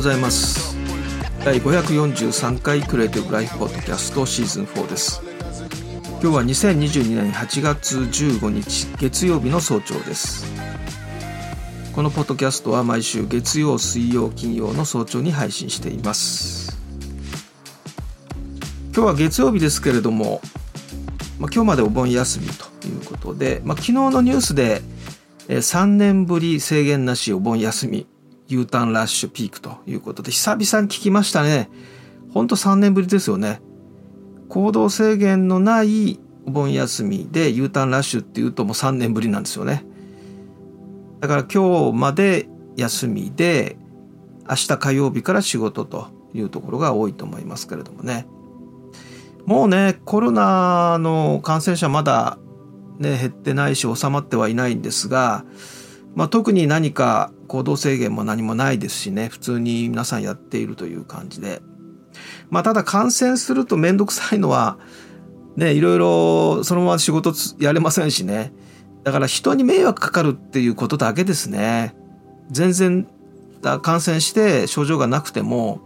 ございます。第543回クリエイティブライフポッドキャストシーズン4です。今日は2022年8月15日月曜日の早朝です。このポッドキャストは毎週月曜水曜金曜の早朝に配信しています。今日は月曜日ですけれども、まあ、今日までお盆休みということで、まあ、昨日のニュースで3年ぶり制限なしお盆休み U ターンラッシュピークということで久々に聞きましたね。ほんと3年ぶりですよね。行動制限のないお盆休みで U ターンラッシュっていうともう3年ぶりなんですよね。だから今日まで休みで明日火曜日から仕事というところが多いと思いますけれどもね。もうねコロナの感染者まだね減ってないし収まってはいないんですが、まあ、特に何か行動制限も何もないですしね。普通に皆さんやっているという感じで。まあただ感染すると面倒くさいのはねいろいろそのまま仕事やれませんしね。だから人に迷惑かかるっていうことだけですね。全然感染して症状がなくても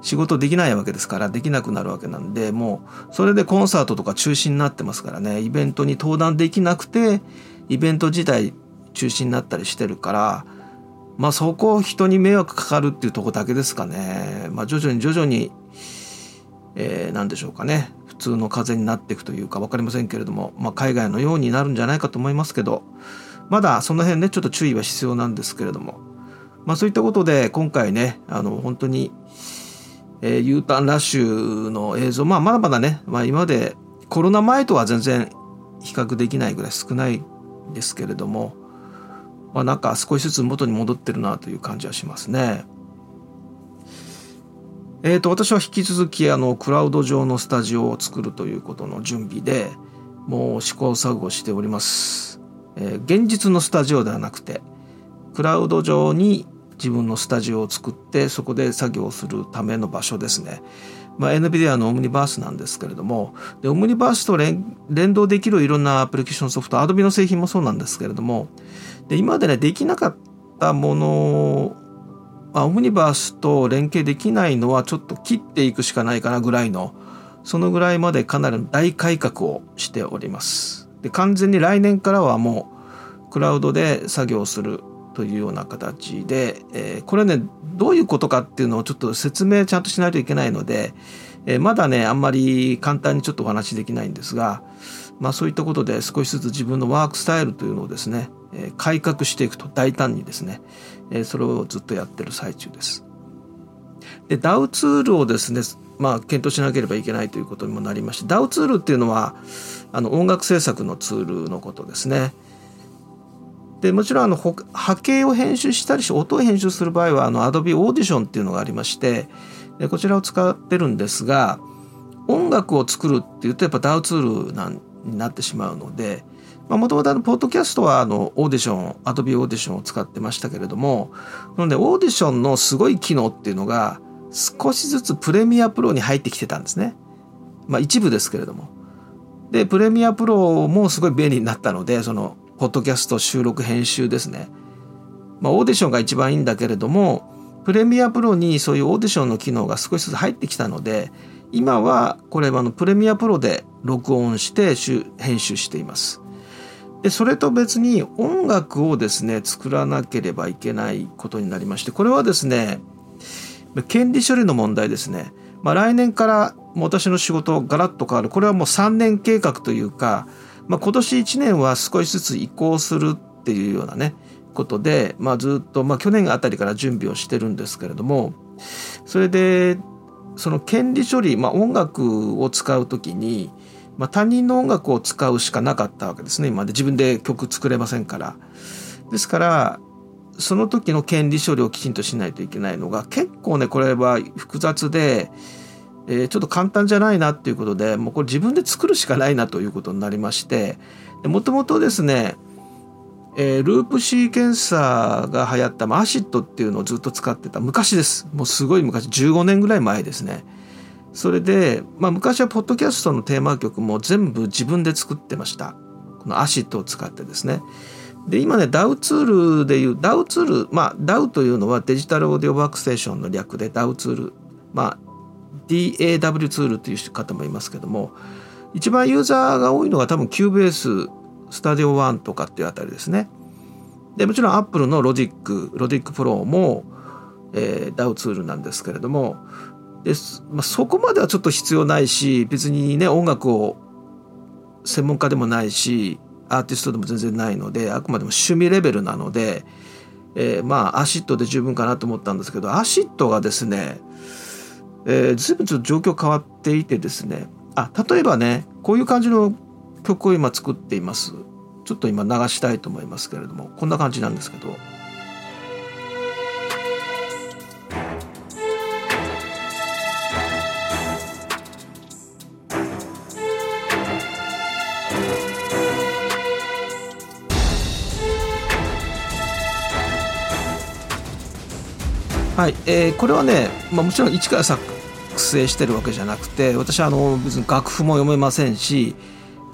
仕事できないわけですからできなくなるわけなんでもうそれでコンサートとか中止になってますからね。イベントに登壇できなくてイベント自体中止になったりしてるからまあそこを人に迷惑かかるっていうとこだけですかね。まあ徐々に徐々にえー、何でしょうかね。普通の風になっていくというか分かりませんけれども、まあ、海外のようになるんじゃないかと思いますけどまだその辺ねちょっと注意は必要なんですけれども。まあそういったことで今回ねあの本当にえー、U ターンラッシュの映像、まあ、まだまだね、まあ、今までコロナ前とは全然比較できないぐらい少ないですけれども、まあ、なんか少しずつ元に戻ってるなという感じはしますね。えーと、私は引き続きあのクラウド上のスタジオを作るということの準備でもう試行錯誤しております。えー、現実のスタジオではなくてクラウド上に自分のスタジオを作ってそこで作業するための場所ですね。まあ、NVIDIA のオムニバースなんですけれどもでオムニバースと連動できるいろんなアプリケーションソフト Adobe の製品もそうなんですけれどもで今までねできなかったものま、オムニバースと連携できないのはちょっと切っていくしかないかなぐらいのそのぐらいまでかなりの大改革をしております。で完全に来年からはもうクラウドで作業するというような形で、えー、これねどういうことかっていうのをちょっと説明ちゃんとしないといけないので、えー、まだねあんまり簡単にちょっとお話しできないんですが、まあ、そういったことで少しずつ自分のワークスタイルというのをですね、改革していくと大胆にですね、それをずっとやってる最中です。で DAO ツールをですねまあ、検討しなければいけないということにもなりまして DAO ツールっていうのはあの音楽制作のツールのことですね。でもちろんあの波形を編集したりし音を編集する場合はあの Adobe Audition っていうのがありましてでこちらを使ってるんですが音楽を作るっていうとやっぱ DAW ツールなんになってしまうのでもともとポッドキャストはあのオーディション Adobe オーディションを使ってましたけれどもなのでオーディションのすごい機能っていうのが少しずつプレミアプロに入ってきてたんですね。まあ一部ですけれども。でプレミアプロもすごい便利になったのでそのポッドキャスト収録編集ですね。まあ、オーディションが一番いいんだけれども、プレミアプロにそういうオーディションの機能が少しずつ入ってきたので、今はこれはあのプレミアプロで録音して編集しています。でそれと別に音楽をですね作らなければいけないことになりましてこれはですね権利処理の問題ですね、まあ、来年から私の仕事ガラッと変わる。これはもう3年計画というかまあ、今年1年は少しずつ移行するっていうようなねことで、まあ、ずっと、まあ、去年あたりから準備をしてるんですけれどもそれでその権利処理、まあ、音楽を使う時に、まあ、他人の音楽を使うしかなかったわけですね。今で。自分で曲作れませんから。ですからその時の権利処理をきちんとしないといけないのが結構ねこれは複雑でえー、ちょっと簡単じゃないなっていうことでもうこれ自分で作るしかないなということになりまして。もともとですね、えー、ループシーケンサーが流行った、ま、 ACID っていうのをずっと使ってた昔です。もうすごい昔15年ぐらい前ですね。それで、まあ、昔はポッドキャストのテーマ曲も全部自分で作ってました。この ACID を使ってですね。で今ね DAW ツールでいう DAW ツールまあ DAW というのは digital audio workstation の略で DAW ツールまあ DAW ツールという方もいますけども一番ユーザーが多いのが多分 Cubase スタディオ1とかっていうあたりですね。でもちろん Apple の Logic Logic Pro も、えー、DAW ツールなんですけれどもで、まあ、そこまではちょっと必要ないし別にね音楽を専門家でもないしアーティストでも全然ないのであくまでも趣味レベルなので、えー、まあ ACID で十分かなと思ったんですけど ACID がですね、えー、随分ちょっと状況変わっていてですねあ例えばねこういう感じの曲を今作っていますちょっと今流したいと思いますけれどもこんな感じなんですけど。はい、えー、これはね、まあ、もちろん一から作成してるわけじゃなくて私はあの別に楽譜も読めませんし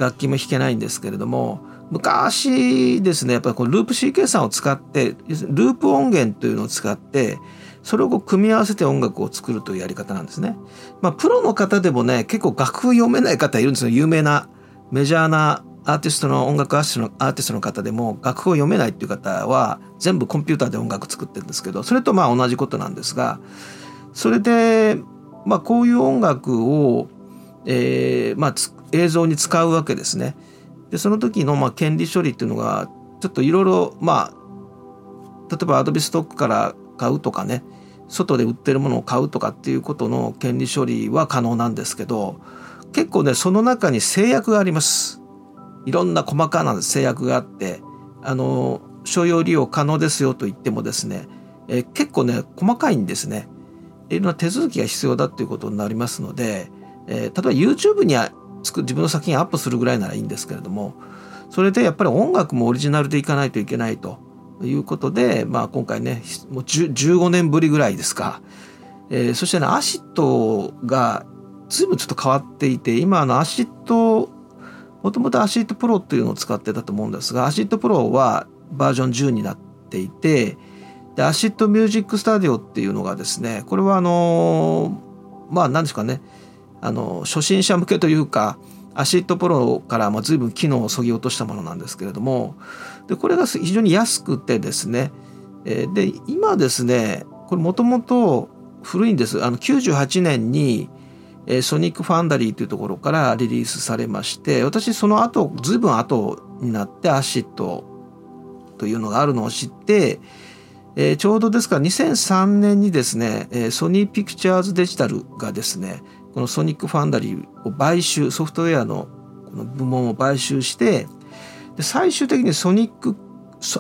楽器も弾けないんですけれども昔ですねやっぱりこうループ CK さんを使ってループ音源というのを使ってそれをこう組み合わせて音楽を作るというやり方なんですね。まあ、プロの方でもね結構楽譜読めない方いるんですよ有名なメジャーなアーティストの音楽アーティストの方でも楽譜を読めないっていう方は全部コンピューターで音楽作ってるんですけどそれとまあ同じことなんですがそれでまあこういう音楽を、えまあ、映像に使うわけですね。でその時のまあ権利処理っていうのがちょっといろいろまあ例えばアドビストックから買うとかね外で売ってるものを買うとかっていうことの権利処理は可能なんですけど結構ねその中に制約があります。いろんな細かな制約があってあの商用利用可能ですよと言ってもですね、えー、結構ね細かいんですね。いろんな手続きが必要だっていうことになりますので、えー、例えば YouTube に自分の作品アップするぐらいならいいんですけれどもそれでやっぱり音楽もオリジナルでいかないといけないということで、まあ、今回ねもう15年ぶりぐらいですか、えー、そしてね ACID が随分ちょっと変わっていて今の ACID もともと ACID Pro っていうのを使ってたと思うんですが ACID Pro はバージョン10になっていてで ACID Music Studio っていうのがですねこれはあのまあ何ですかねあの初心者向けというか ACID Pro からまあ随分機能をそぎ落としたものなんですけれどもでこれが非常に安くてですねで今ですねこれもともと古いんです。あの98年にえ Sonic Foundry というところからリリースされまして私その後随分後になって ACIDというのがあるのを知って、えー、ちょうどですから2003年にですね、えー、ソニーピクチャーズデジタルがですねこのソニックファンダリーを買収ソフトウェアのこの部門を買収してで最終的にソニック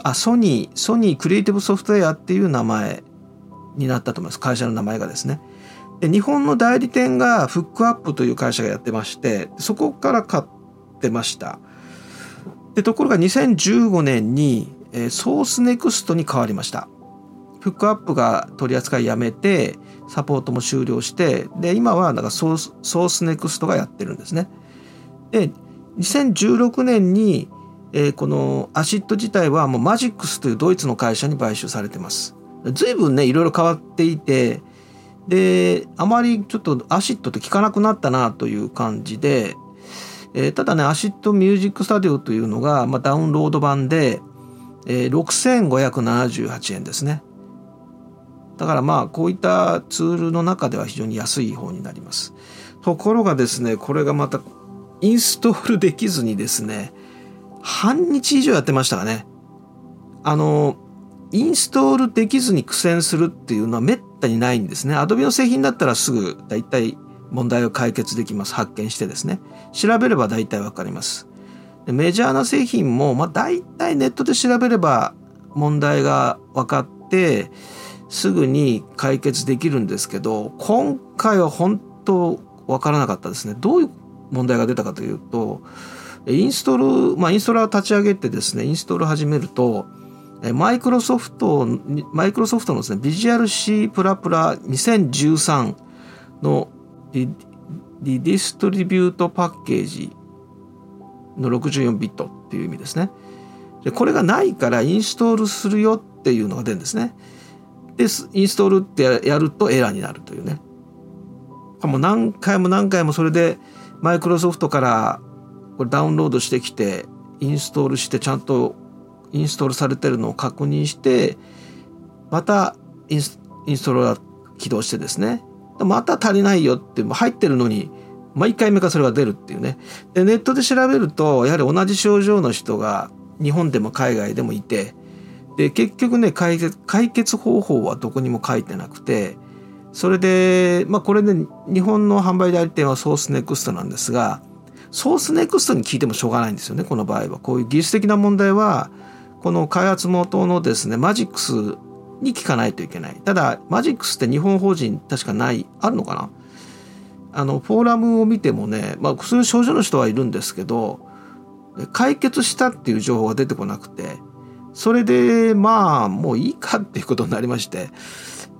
あソニーソニークリエイティブソフトウェアっていう名前になったと思います会社の名前がですね。で日本の代理店がフックアップという会社がやってましてそこから買ってました。でところが2015年に、えー、ソースネクストに変わりました。フックアップが取り扱いやめてサポートも終了してで今はなんかソースソースネクストがやってるんですね。で2016年に、えー、この ACID 自体はもう MAGIX というドイツの会社に買収されてます。随分ねいろいろ変わっていてであまりちょっと ACID って聞かなくなったなという感じで、えー、ただね ACID Music Studio というのが、まあ、ダウンロード版で、えー、6578円ですね。だからまあこういったツールの中では非常に安い方になります。ところがですねこれがまたインストールできずにですね半日以上やってましたかね。あのインストールできずに苦戦するっていうのはめったにないんですね。Adobe の製品だったらすぐ大体問題を解決できます。発見してですね。調べれば大体わかります。でメジャーな製品も、まあ大体ネットで調べれば問題が分かって、すぐに解決できるんですけど、今回は本当わからなかったですね。どういう問題が出たかというと、インストール、まあインストーラー立ち上げてですね、インストール始めると、マイクロソフト、マイクロソフトのですね、ビジュアル C++ 2013のリディストリビュートパッケージの64ビットっていう意味ですね。でこれがないからインストールするよっていうのが出るんですね。でインストールってやるとエラーになるというね。もう何回も何回もそれでマイクロソフトからこれダウンロードしてきてインストールしてちゃんとインストールされてるのを確認してまたインストールが起動してですね。また足りないよって入ってるのに毎回目かそれが出るっていうね。でネットで調べるとやはり同じ症状の人が日本でも海外でもいてで結局ね解決解決方法はどこにも書いてなくてそれでまあこれで、ね、日本の販売代理店はソースネクストなんですがソースネクストに聞いてもしょうがないんですよねこの場合は。こういう技術的な問題はこの開発元のですね MAGIX に聞かないといけない。ただ MAGIX って日本法人確かないあるのかな？あのフォーラムを見てもねまあそういう症状の人はいるんですけど解決したっていう情報が出てこなくてそれでまあもういいかっていうことになりまして、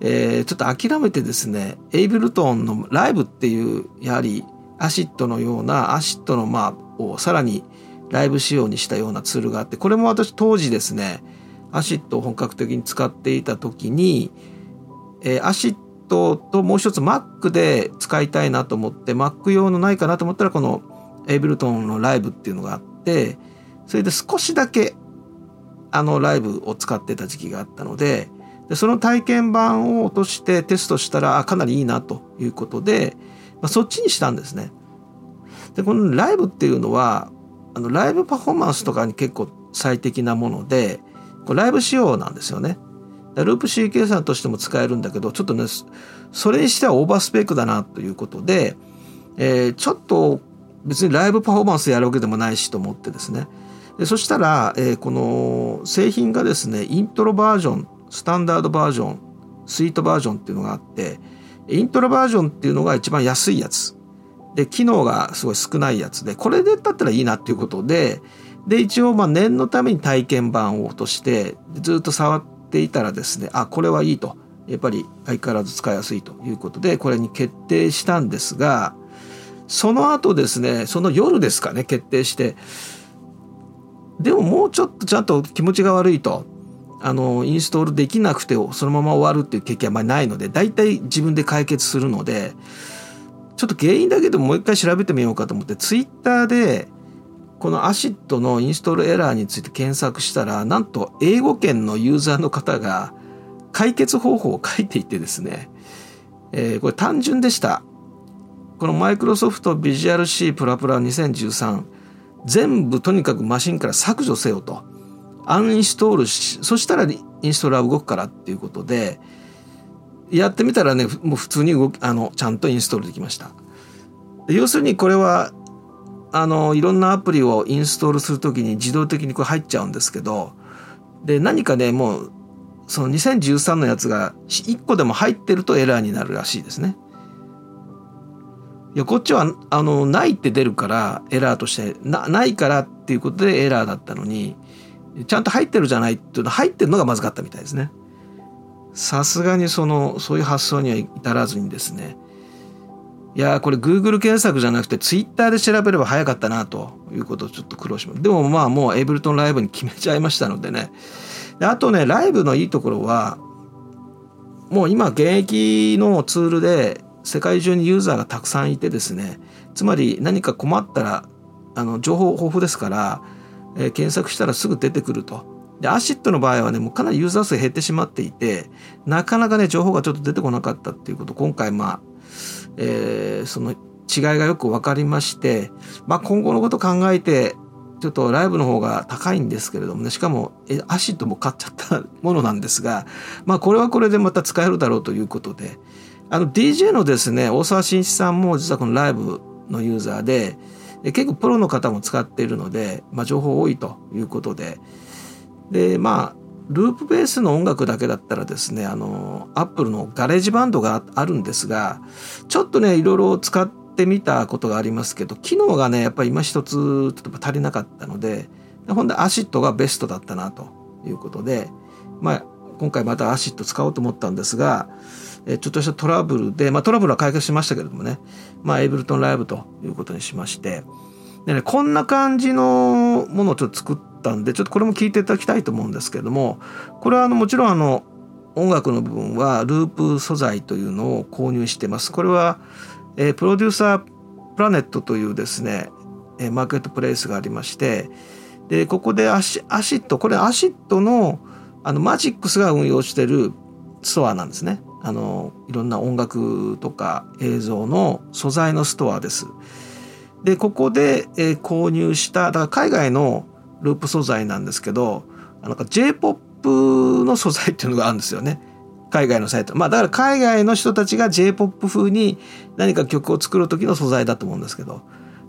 えー、ちょっと諦めてですね Ableton のライブっていうやはり ACID のような ACID のまあをさらにライブ仕様にしたようなツールがあってこれも私当時ですね ACID を本格的に使っていた時に、えー、 ACID ともう一つ Mac で使いたいなと思って Mac 用のないかなと思ったらこの Ableton のライブっていうのがあってそれで少しだけあのライブを使ってた時期があったのででその体験版を落としてテストしたらかなりいいなということで、まあ、そっちにしたんですね。でこのライブっていうのはあのライブパフォーマンスとかに結構最適なものでこれライブ仕様なんですよね。ループ C 計算としても使えるんだけどちょっとねそれにしてはオーバースペックだなということで、えー、ちょっと別にライブパフォーマンスやるわけでもないしと思ってですねでそしたら、えー、この製品がですねイントロバージョンスタンダードバージョンスイートバージョンっていうのがあってイントロバージョンっていうのが一番安いやつで機能がすごい少ないやつでこれでだったらいいなっていうことでで一応まあ念のために体験版を落としてずっと触っていたらですねあこれはいいと。やっぱり相変わらず使いやすいということでこれに決定したんですがその後ですねその夜ですかね決定してでももうちょっとちゃんと気持ちが悪いとあのインストールできなくてそのまま終わるっていう経験はあまりないので大体自分で解決するのでちょっと原因だけでもう一回調べてみようかと思ってツイッターでこのアシッドのインストールエラーについて検索したらなんと英語圏のユーザーの方が解決方法を書いていてですね、えー、これ単純でした。このマイクロソフトビジュアル C プラプラ2013全部とにかくマシンから削除せよと。アンインストールしそしたらインストーラー動くからっていうことでやってみたらねもう普通に動きあのちゃんとインストールできました要するにこれはあのいろんなアプリをインストールするときに自動的にこれ入っちゃうんですけどで何かねもうその2013のやつが1個でも入ってるとエラーになるらしいですね。いやこっちはあのないって出るからエラーとしてなないからっていうことでエラーだったのにちゃんと入ってるじゃないっていうの入ってるのがまずかったみたいですね。さすがにそのそういう発想には至らずにですね。いやこれ Google 検索じゃなくて Twitter で調べれば早かったなということをちょっと苦労します。でもまあもうエイブルトンライブに決めちゃいましたのでね。であとねライブのいいところはもう今現役のツールで世界中にユーザーがたくさんいてですね。つまり何か困ったらあの情報豊富ですから、えー、検索したらすぐ出てくると。で ACID の場合はねもうかなりユーザー数減ってしまっていてなかなかね情報がちょっと出てこなかったっていうこと今回まあ、えー、その違いがよく分かりまして、まあ、今後のこと考えてちょっとライブの方が高いんですけれどもねしかもえ ACID も買っちゃったものなんですがまあこれはこれでまた使えるだろうということで。あの DJ のですね大沢慎一さんも実はこのライブのユーザーで結構プロの方も使っているので、まあ、情報多いということで。でまあループベースの音楽だけだったらですねあの Apple の GarageBand があるんですがちょっとねいろいろ使ってみたことがありますけど機能がねやっぱり今一つちょっと足りなかったのでほんで ACID がベストだったなということでまあ今回また ACID 使おうと思ったんですがちょっとしたトラブルで、まあ、トラブルは解決しましたけれどもね、まあ、 Ableton Live ということにしまして、でね、こんな感じのものをちょっと作ったんで、ちょっとこれも聞いていただきたいと思うんですけれども、これはあのもちろんあの音楽の部分はループ素材というのを購入してます。これは、えー、 Producer Planet というですね、えー、マーケットプレイスがありまして、で、ここでアシ ACID、これ ACID のあの MAGIX が運用してるストアなんですね。あの、いろんな音楽とか映像の素材のストアです。で、ここで、えー、購入した、だから海外のループ素材なんですけど、なんか J-POP の素材っていうのがあるんですよね。海外のサイト。まあだから海外の人たちが J-POP 風に何か曲を作る時の素材だと思うんですけど。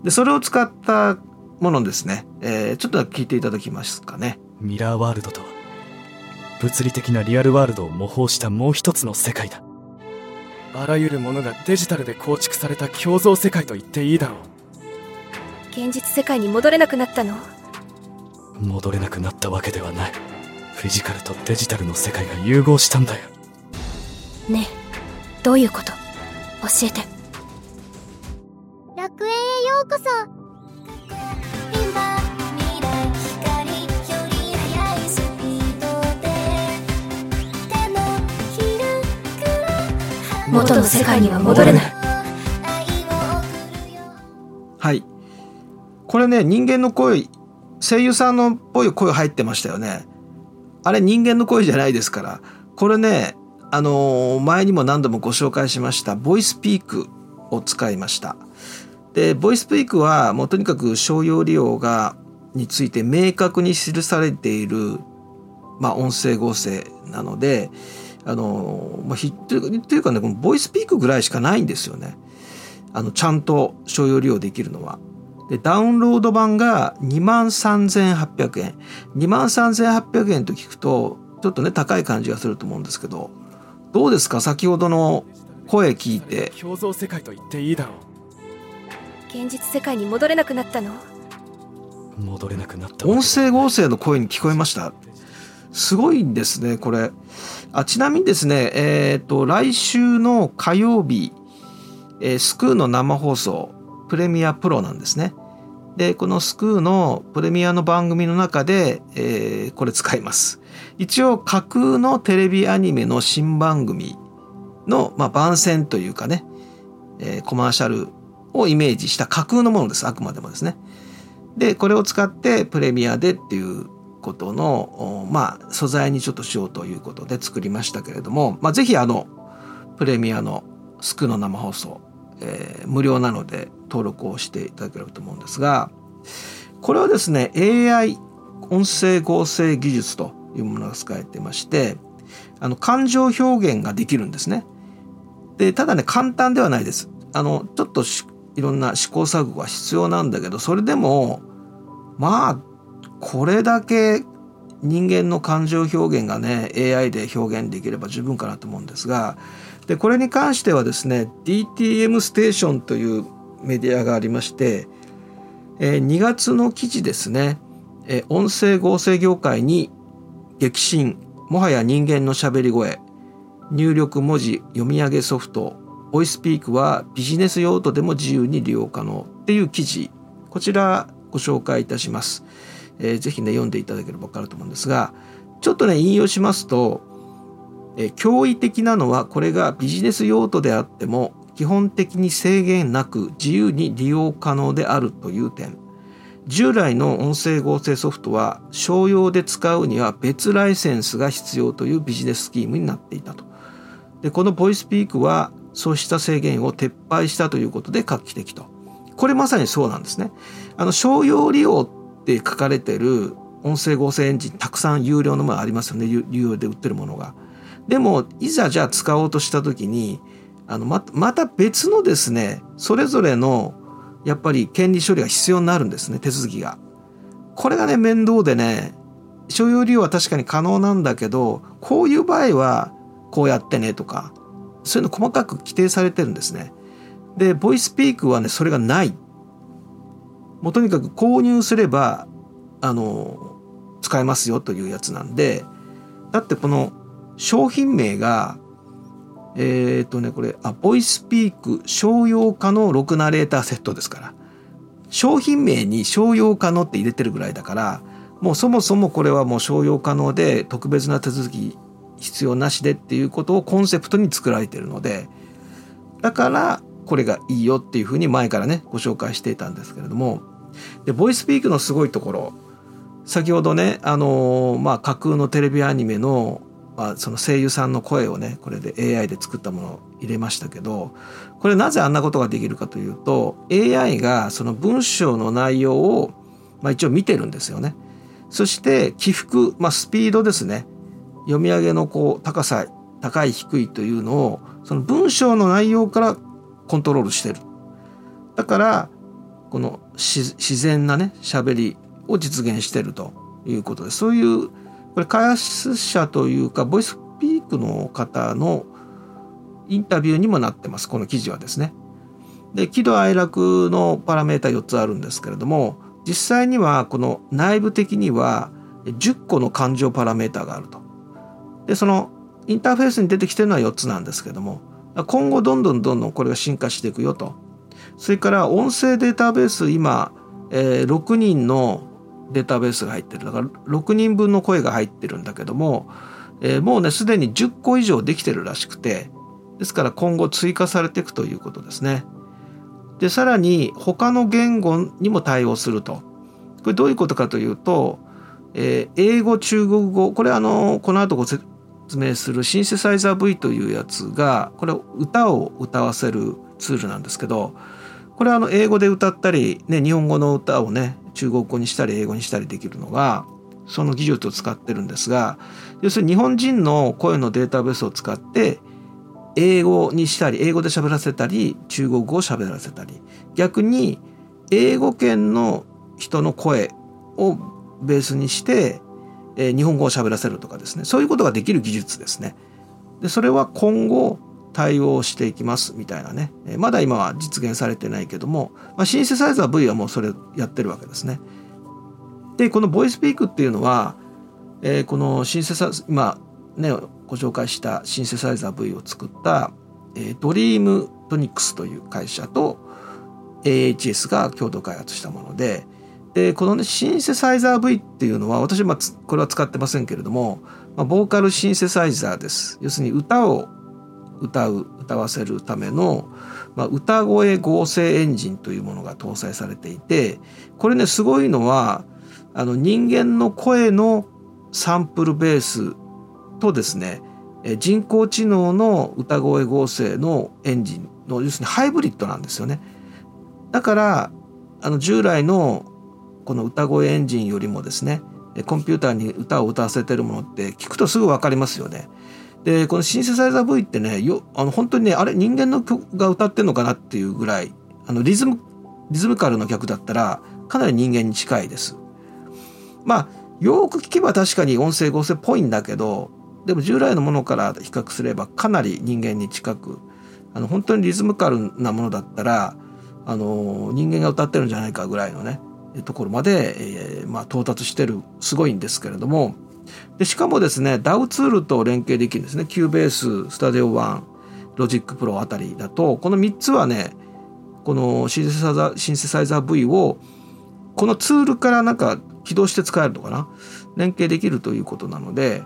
で、それを使ったものですね。えー、ちょっと聞いていただきますかね。ミラーワールドとは、物理的なリアルワールドを模倣したもう一つの世界だ。あらゆるものがデジタルで構築された共造世界と言っていいだろう。現実世界に戻れなくなったの？戻れなくなったわけではない。フィジカルとデジタルの世界が融合したんだよ。ねえ、どういうこと？教えて。楽園へようこそ元の世界には戻れないはいれね人間の声声優さんのっぽい声入ってましたよねあれ人間の声じゃないですからこれねあのー、前にも何度もご紹介しましたボイスピークを使いましたでボイスピークはもうとにかく商用利用がについて明確に記されている、まあ、音声合成なのであの、まあ、ひっていうかね、このボイスピークぐらいしかないんですよね。あの、ちゃんと商用利用できるのは。で、ダウンロード版が23,800円。23,800円と聞くと、ちょっとね、高い感じがすると思うんですけど、どうですか？先ほどの声聞いて。共造世界と言っていいだろう。現実世界に戻れなくなったの？戻れなくなった音声合成の声に聞こえました？すごいんですね、これ。あちなみにですね、えっ、ー、と、来週の火曜日、えー、スクーの生放送、プレミアプロなんですね。で、このスクーのプレミアの番組の中で、えー、これ使います。一応、架空のテレビアニメの新番組の、まあ、番宣というかね、えー、コマーシャルをイメージした架空のものです。あくまでもですね。で、これを使ってプレミアでっていうことの、まあ、素材にちょっとしようということで作りましたけれども、まあ、ぜひあの、プレミアのスクの生放送、えー、無料なので登録をしていただければと思うんですが、これはですね、AI 音声合成技術というものが使えてまして、あの、感情表現ができるんですね。で、ただね、簡単ではないです。あの、ちょっといろんな試行錯誤が必要なんだけど、それでも、まあ、これだけ人間の感情表現がね AI で表現できれば十分かなと思うんですがでこれに関してはですね DTM ステーションというメディアがありまして、え、2月の記事ですね、え、音声合成業界に激震もはや人間のしゃべり声入力文字読み上げソフトボイスピークはビジネス用途でも自由に利用可能っていう記事こちらご紹介いたします。えー、ぜひね、読んでいただければ分かると思うんですが、ちょっとね、引用しますと、え、驚異的なのはこれがビジネス用途であっても、基本的に制限なく自由に利用可能であるという点。従来の音声合成ソフトは商用で使うには別ライセンスが必要というビジネススキームになっていたと。で、このボイスピークはそうした制限を撤廃したということで画期的と。これまさにそうなんですね。あの商用利用って書かれてる音声合成エンジンたくさん有料のものありますよね有料で売ってるものが。でもいざじゃあ使おうとした時にあのままた別のですねそれぞれのやっぱり権利処理が必要になるんですね手続きが。これがね面倒でね所有利用は確かに可能なんだけどこういう場合はこうやってねとかそういうの細かく規定されてるんですね。でボイスピークはねそれがないもうとにかく購入すればあの使えますよというやつなんでだってこの商品名がえっ、とねこれあボイスピーク商用可能6ナレーターセットですから。商品名に商用可能って入れてるぐらいだからもうそもそもこれはもう商用可能で特別な手続き必要なしでっていうことをコンセプトに作られてるのでだからこれがいいよっていうふうに前からねご紹介していたんですけれども。でボイスピークのすごいところ先ほどねあのまあ架空のテレビアニメのまあ、その声優さんの声をねこれで AI で作ったものを入れましたけどこれなぜあんなことができるかというと AI がその文章の内容を、まあ、一応見てるんですよね。そして起伏、まあ、スピードですね読み上げのこう高さ高い低いというのをその文章の内容からコントロールしてる。だからこの自然なね喋りを実現してるということでそういうこれ開発者というかボイスピークの方のインタビューにもなってますこの記事はですね。で喜怒哀楽のパラメータ4つあるんですけれども実際にはこの内部的には10個の感情パラメータがあると。でそのインターフェースに出てきてるのは4つなんですけども今後どんどんどんどんこれが進化していくよと。それから音声データベース今、えー、6人のデータベースが入ってるだから6人分の声が入ってるんだけども、えー、もうねすでに10個以上できてるらしくてですから今後追加されていくということですね。でさらに他の言語にも対応すると。これどういうことかというと、えー、英語中国語これあのこの後ご説明するシンセサイザー V というやつがこれ歌を歌わせるツールなんですけどこれあの英語で歌ったり、ね、日本語の歌をね中国語にしたり英語にしたりできるのがその技術を使ってるんですが要するに日本人の声のデータベースを使って英語にしたり英語で喋らせたり中国語を喋らせたり逆に英語圏の人の声をベースにして、え、日本語を喋らせるとかですねそういうことができる技術ですね。でそれは今後対応していきますみたいなねえまだ今は実現されてないけども、まあ、シンセサイザー V はもうそれやってるわけですね。でこのボイスピークっていうのは、えー、このシンセサ今ねご紹介したシンセサイザー V を作った、えー、ドリームトニックスという会社と AHS が共同開発したものででこの、ね、シンセサイザー V っていうのは私はこれは使ってませんけれども、まあ、ボーカルシンセサイザーです。要するに歌を歌う歌わせるための、まあ、歌声合成エンジンというものが搭載されていてこれねすごいのはあの人間の声のサンプルベースとですね人工知能の歌声合成のエンジンの要するにハイブリッドなんですよね。だからあの従来のこの歌声エンジンよりもですねコンピューターに歌を歌わせてるものって聞くとすぐ分かりますよね。でこのシンセサイザー V ってねよあの本当にねあれ人間の曲が歌ってんのかなっていうぐらいあのリズムリズムカルの曲だったらかなり人間に近いです。まあよく聞けば確かに音声合成っぽいんだけどでも従来のものから比較すればかなり人間に近くあの本当にリズムカルなものだったらあの人間が歌ってるんじゃないかぐらいのねところまで、えー、まあ、到達してるすごいんですけれどもでしかもですね DAW ツールと連携できるんですね Cubase、スタデオ1、Logic Pro あたりだとこの3つはねこのシンセサイザーシンセサイザー V をこのツールからなんか起動して使えるのかな？連携できるということなので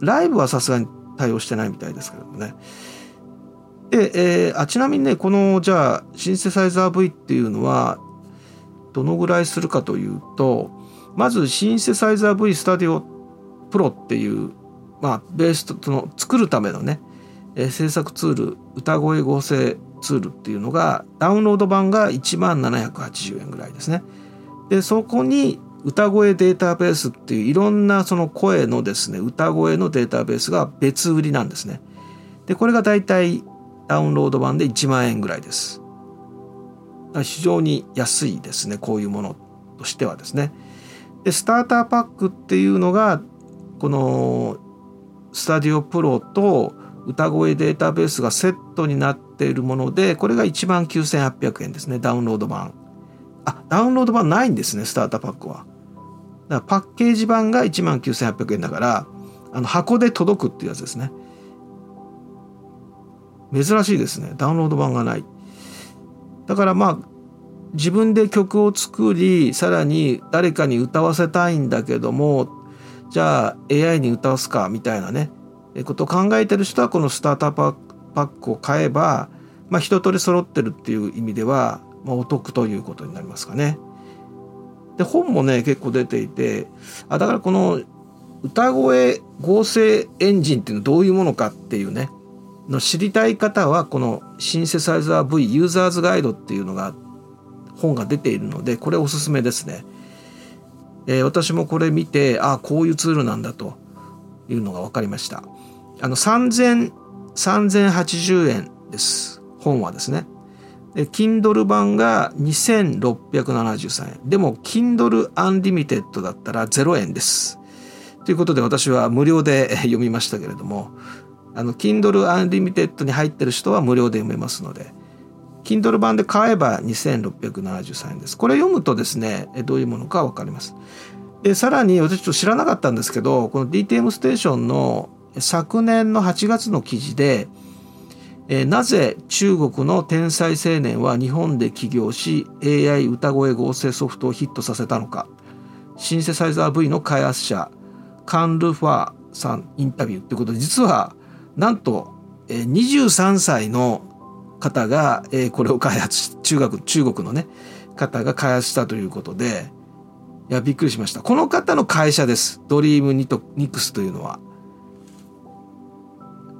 ライブはさすがに対応してないみたいですけどもね。で、えー、あちなみにねこのじゃあシンセサイザー V っていうのはどのぐらいするかというとまずシンセサイザー V スタディオプロっていう、まあ、ベースとの作るためのね、え、制作ツール歌声合成ツールっていうのがダウンロード版が1万780円ぐらいですね。でそこに歌声データベースっていういろんなその声のですね歌声のデータベースが別売りなんですね。でこれがだいたいダウンロード版で1万円ぐらいです。非常に安いですねこういうものとしてはですね。でスターターパックっていうのがこのスタディオプロと歌声データベースがセットになっているものでこれが1万9800円ですねダウンロード版。あダウンロード版ないんですねスターターパックは。だからパッケージ版が1万9800円だからあの箱で届くっていうやつですね。珍しいですねダウンロード版がない。だからまあ自分で曲を作りさらに誰かに歌わせたいんだけどもじゃあ AI に歌わすかみたいなねことを考えてる人はこのスターターパックを買えば、まあ、一通り揃ってるっていう意味では、まあ、お得ということになりますかね。で本もね結構出ていてあだからこの歌声合成エンジンっていうのはどういうものかっていうねの知りたい方はこのシンセサイザー V ユーザーズガイドっていうのがあって本が出ているのでこれおすすめですね。えー、私もこれ見てああこういうツールなんだというのが分かりました。あの3000 3080円です本はですね。で Kindle 版が2673円でも Kindle Unlimited だったら0円です。ということで私は無料で読みましたけれどもあの Kindle Unlimited に入ってる人は無料で読めますので Kindle 版で買えば2673円です。これ読むとですねどういうものか分かります。でさらに私ちょっと知らなかったんですけどこの DTM ステーションの昨年の8月の記事でえなぜ中国の天才青年は日本で起業し AI 歌声合成ソフトをヒットさせたのかシンセサイザー V の開発者カン・ルファーさんインタビューということで実はなんと23歳の方がえこれを開発し中学中国のね方が開発したということでいやびっくりしました。この方の会社です。ドリームニトニクスというのは。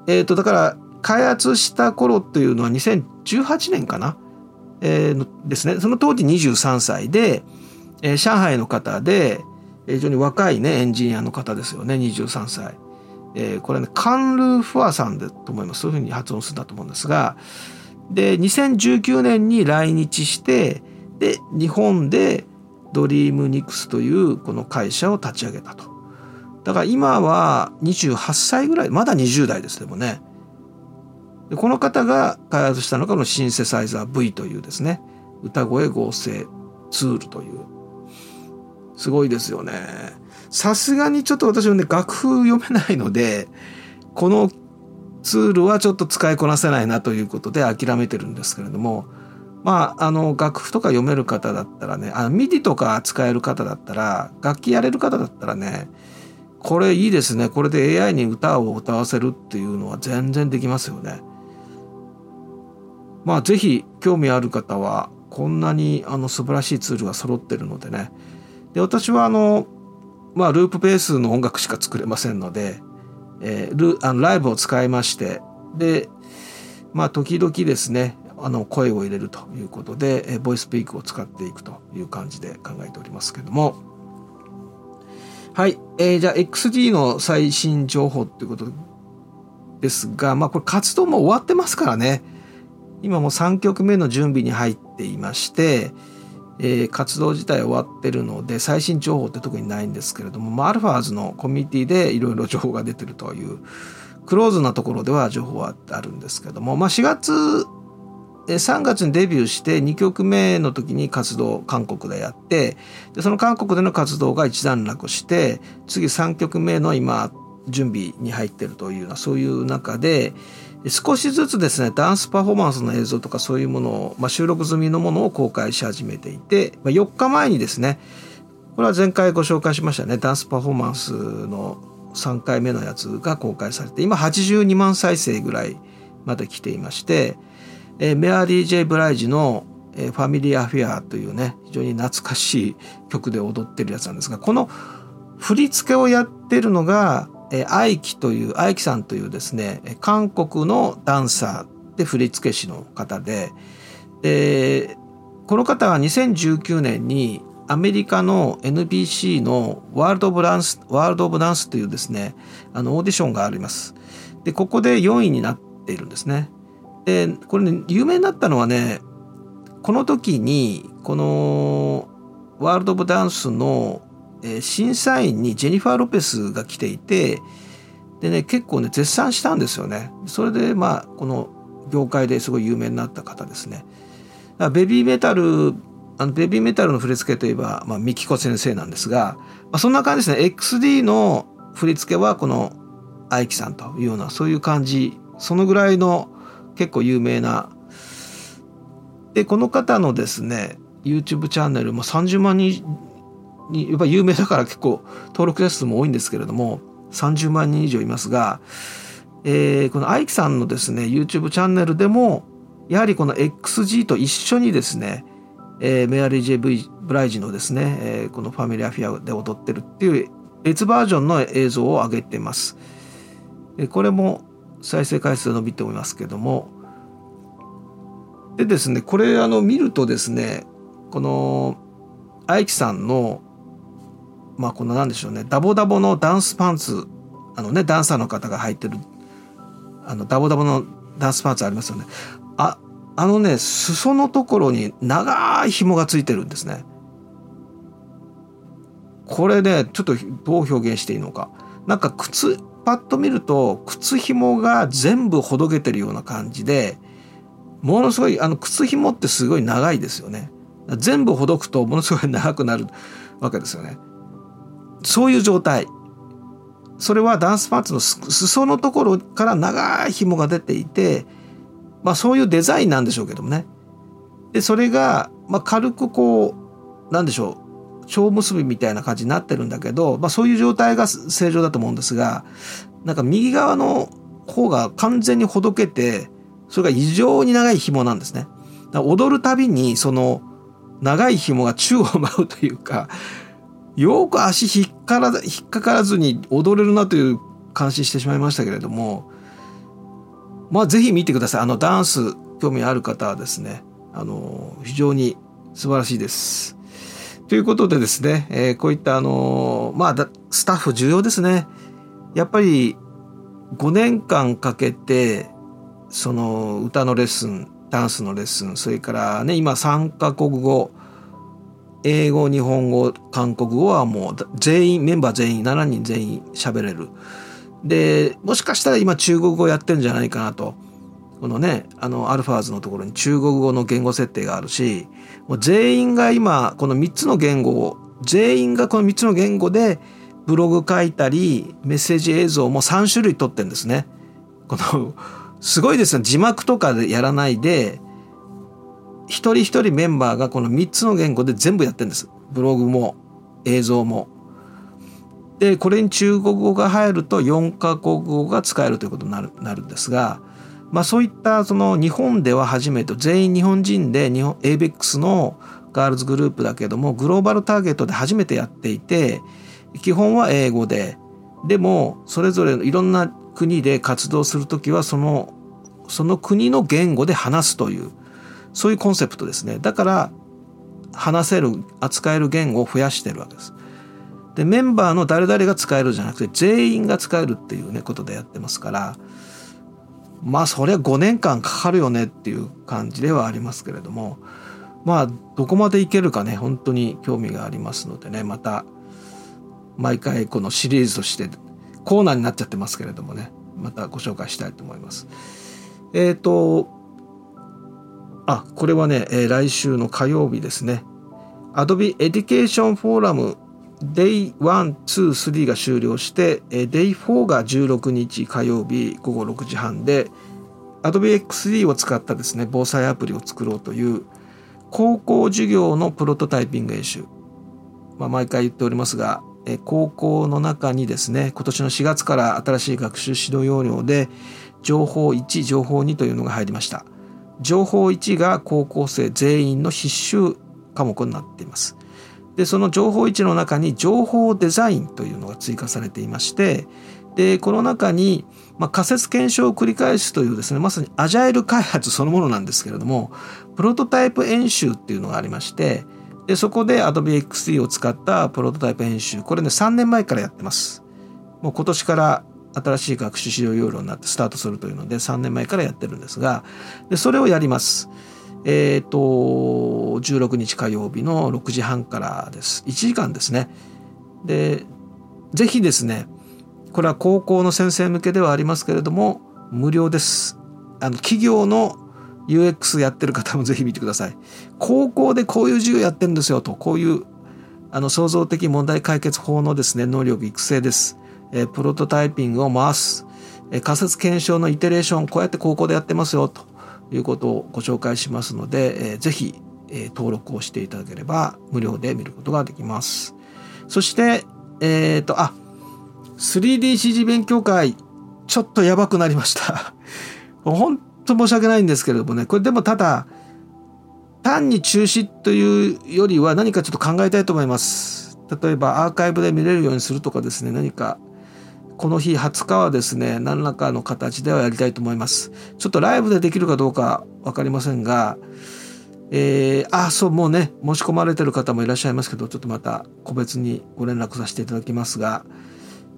えっ、ー、とだから開発した頃っていうのは2018年かな、えー、ですね。その当時23歳で、えー、上海の方で非常に若いねエンジニアの方ですよね。23歳、えー、これねカンルーファーさんでと思います。そういうふうに発音するんだと思うんですがで2019年に来日してで日本でドリームニクスというこの会社を立ち上げたと。だから今は28歳ぐらいまだ20代ですでもね。でこの方が開発したのがこのシンセサイザー V というですね歌声合成ツールという。すごいですよね。さすがにちょっと私はね楽譜読めないのでこのツールはちょっと使いこなせないなということで諦めてるんですけれどもまああの楽譜とか読める方だったらねあ MIDI とか使える方だったら楽器やれる方だったらねこれいいですねこれで AI に歌を歌わせるっていうのは全然できますよね。まあぜひ興味ある方はこんなにあの素晴らしいツールが揃ってるのでねで私はあのまあループベースの音楽しか作れませんので、えー、あのライブを使いましてでまあ時々ですねあの声を入れるということで、え、ボイスピークを使っていくという感じで考えておりますけども。はい、えー、じゃあ XD の最新情報ということですがまあこれ活動も終わってますからね。今もう3曲目の準備に入っていまして、えー、活動自体終わってるので最新情報って特にないんですけれども、まあ、アルファーズのコミュニティでいろいろ情報が出てるというクローズなところでは情報はあるんですけども、まあ、4月3月にデビューして2曲目の時に活動韓国でやってでその韓国での活動が一段落して次3曲目の今準備に入ってるというようなそういう中で少しずつですねダンスパフォーマンスの映像とかそういうものを、まあ、収録済みのものを公開し始めていて、まあ、4日前にですねこれは前回ご紹介しましたねダンスパフォーマンスの3回目のやつが公開されて今82万再生ぐらいまで来ていまして、えー、メアリー・ジェイ・ブライジの「ファミリー・アフェア」というね非常に懐かしい曲で踊ってるやつなんですがこの振り付けをやってるのがえ愛機という愛機さんというですね韓国のダンサーで振付師の方ででこの方は2019年にアメリカの NBC のワールド・オブ・ダンスワールド・オブ・ダンスというですねあのオーディションがあります。でここで4位になっているんですね。でこれね有名になったのはねこの時にこのワールド・オブ・ダンスのえ、審査員にジェニファー・ロペスが来ていてでね結構ね絶賛したんですよね。それでまあこの業界ですごい有名になった方ですね。ベビーメタルあのベビーメタルの振り付けといえば、まあ、ミキコ先生なんですが、まあ、そんな感じですね。XD の振り付けはこの愛樹さんというようなそういう感じ。そのぐらいの結構有名な。でこの方のですね YouTube チャンネルも30万人にやっぱ有名だから結構登録者数も多いんですけれども30万人以上いますが、えー、この愛樹さんのですね YouTube チャンネルでもやはりこの XG と一緒にですね、えー、メアリー・ジェ・ブライジのですね、えー、このファミリアフィアで踊ってるっていう別バージョンの映像を上げてます。これも再生回数伸びておりますけどもでですねこれあの見るとですねこの愛知さんのまあこのなんでしょうね。ダボダボのダンスパンツ。あのねダンサーの方が履いてる。あのダボダボのダンスパンツありますよね。ああのね裾のところに長い紐がついてるんですね。これねちょっとどう表現していいのか。なんか靴パッと見ると靴紐が全部ほどけてるような感じでものすごいあの靴紐ってすごい長いですよね。全部ほどくとものすごい長くなるわけですよね。そういう状態それはダンスパンツの裾のところから長い紐が出ていてまあそういうデザインなんでしょうけどもねでそれが、まあ、軽くこうなんでしょう蝶結びみたいな感じになってるんだけど、まあ、そういう状態が正常だと思うんですがなんか右側の方が完全にほどけてそれが異常に長い紐なんですね。踊るたびにその長い紐が宙を舞うというかよく足引っから引っかからずに踊れるなという感心してしまいましたけれどもまあぜひ見てくださいあのダンス興味ある方はですねあの非常に素晴らしいです。ということでですね、えー、こういったあのまあスタッフ重要ですね。やっぱり5年間かけてその歌のレッスンダンスのレッスンそれからね今3カ国語英語日本語韓国語はもう全員メンバー全員7人全員喋れる。でもしかしたら今中国語やってるんじゃないかなと。このねあのアルファーズのところに中国語の言語設定があるしもう全員が今この3つの言語を全員がこの3つの言語でブログ書いたりメッセージ映像も3種類撮ってんですね。このすごいですね字幕とかでやらないで一人一人メンバーがこの3つの言語で全部やってるんです。ブログも映像も。でこれに中国語が入ると4カ国語が使えるということになるなるんですがまあ、そういったその日本では初めて全員日本人で日本 ABEX のガールズグループだけどもグローバルターゲットで初めてやっていて基本は英語ででもそれぞれいろんな国で活動する時はそのその国の言語で話すというそういうコンセプトですねだから話せる扱える言語を増やしてるわけです。でメンバーの誰々が使えるじゃなくて全員が使えるっていうねことでやってますからまあそりゃ5年間かかるよねっていう感じではありますけれどもまあどこまでいけるかね本当に興味がありますのでねまた毎回このシリーズとしてコーナーになっちゃってますけれどもねまたご紹介したいと思います。えっ、ー、とあこれはね、えー、来週の火曜日ですね Adobe Education Forum Day1、2、3が終了して、Day4 が16日火曜日午後6時半で、Adobe XD を使ったですね、防災アプリを作ろうという高校授業のプロトタイピング演習。まあ、毎回言っておりますが、高校の中にですね、今年の4月から新しい学習指導要領で、情報1、情報2というのが入りました。情報1が高校生全員の必修科目になっています。でその情報位置の中に情報デザインというのが追加されていましてでこの中に、まあ、仮説検証を繰り返すというですねまさにアジャイル開発そのものなんですけれどもプロトタイプ演習っていうのがありましてでそこで Adobe XD を使ったプロトタイプ演習これね3年前からやってますもう今年から新しい学習指導要領になってスタートするというので3年前からやってるんですがでそれをやりますえっ、ー、と、16日火曜日の6時半からです。1時間ですね。で、ぜひですね、これは高校の先生向けではありますけれども、無料です。あの、企業の UX やってる方も ぜひ見てください。高校でこういう授業やってるんですよと、こういうあの創造的問題解決法のですね、能力育成です。え、プロトタイピングを回す。え、仮説検証のイテレーション、こうやって高校でやってますよと。いうことをご紹介しますので、えー、ぜひえ登録をしていただければ無料で見ることができます。そして、えっ、ー、と、あ、3DCG 勉強会、ちょっとやばくなりました。本当申し訳ないんですけれどもね、これでもただ、単に中止というよりは何かちょっと考えたいと思います。例えばアーカイブで見れるようにするとかですね、何かこの日20日はですね、何らかの形ではやりたいと思います。ちょっとライブでできるかどうか分かりませんが、えー、あ、そう、もうね、申し込まれてる方もいらっしゃいますけど、ちょっとまた個別にご連絡させていただきますが、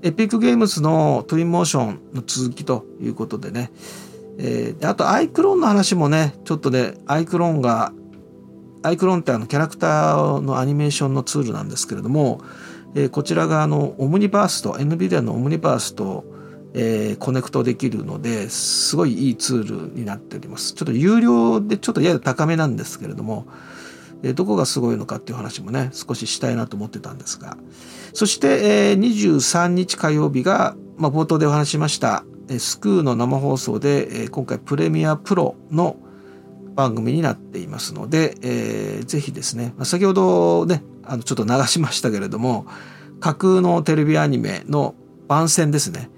Epic Games の Twinmotion の続きということでね、えー、あと iClone の話もね、ちょっとね、 iClone が、 iClone ってあのキャラクターのアニメーションのツールなんですけれども、えー、こちらがあの Omniverse と NVIDIA の Omniverse と、えー、コネクトできるのですごいいいツールになっております。ちょっと有料でちょっとやや高めなんですけれども、えー、どこがすごいのかっていう話もね少ししたいなと思ってたんですが。そして、えー、23日火曜日が、まあ、冒頭でお話しましたスクーの生放送で、え、今回プレミアプロの番組になっていますので、えー、ぜひですね、まあ、先ほどねあのちょっと流しましたけれども架空のテレビアニメの番宣ですね。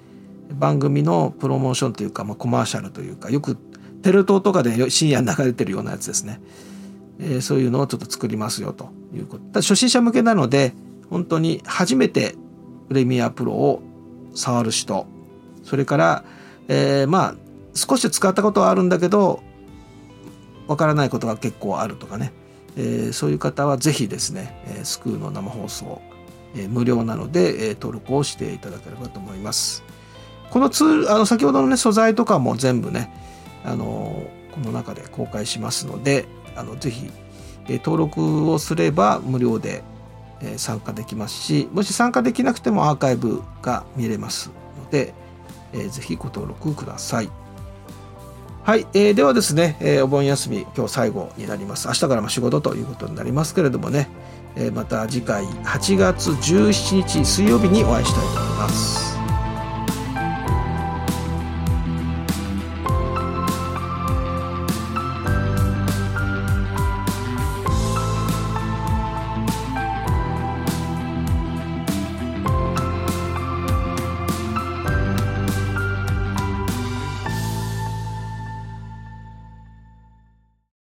番組のプロモーションというか、まあ、コマーシャルというかよくテレ東とかで深夜流れてるようなやつですね、えー、そういうのをちょっと作りますよということ。初心者向けなので本当に初めてプレミアプロを触る人それから、えー、まあ少し使ったことはあるんだけどわからないことが結構あるとかねえー、そういう方はぜひですね、えー、スクーの生放送、えー、無料なので、えー、登録をしていただければと思います。このツール、あの先ほどのね、素材とかも全部ね、あのこの中で公開しますので、あのぜひ、え登録をすれば無料で、え参加できますし、もし参加できなくてもアーカイブが見れますので、えー、ぜひご登録ください。はい、えー、ではですね、えー、お盆休み今日最後になります。明日からも仕事ということになりますけれどもね、えー、また次回8月17日水曜日にお会いしたいと思います。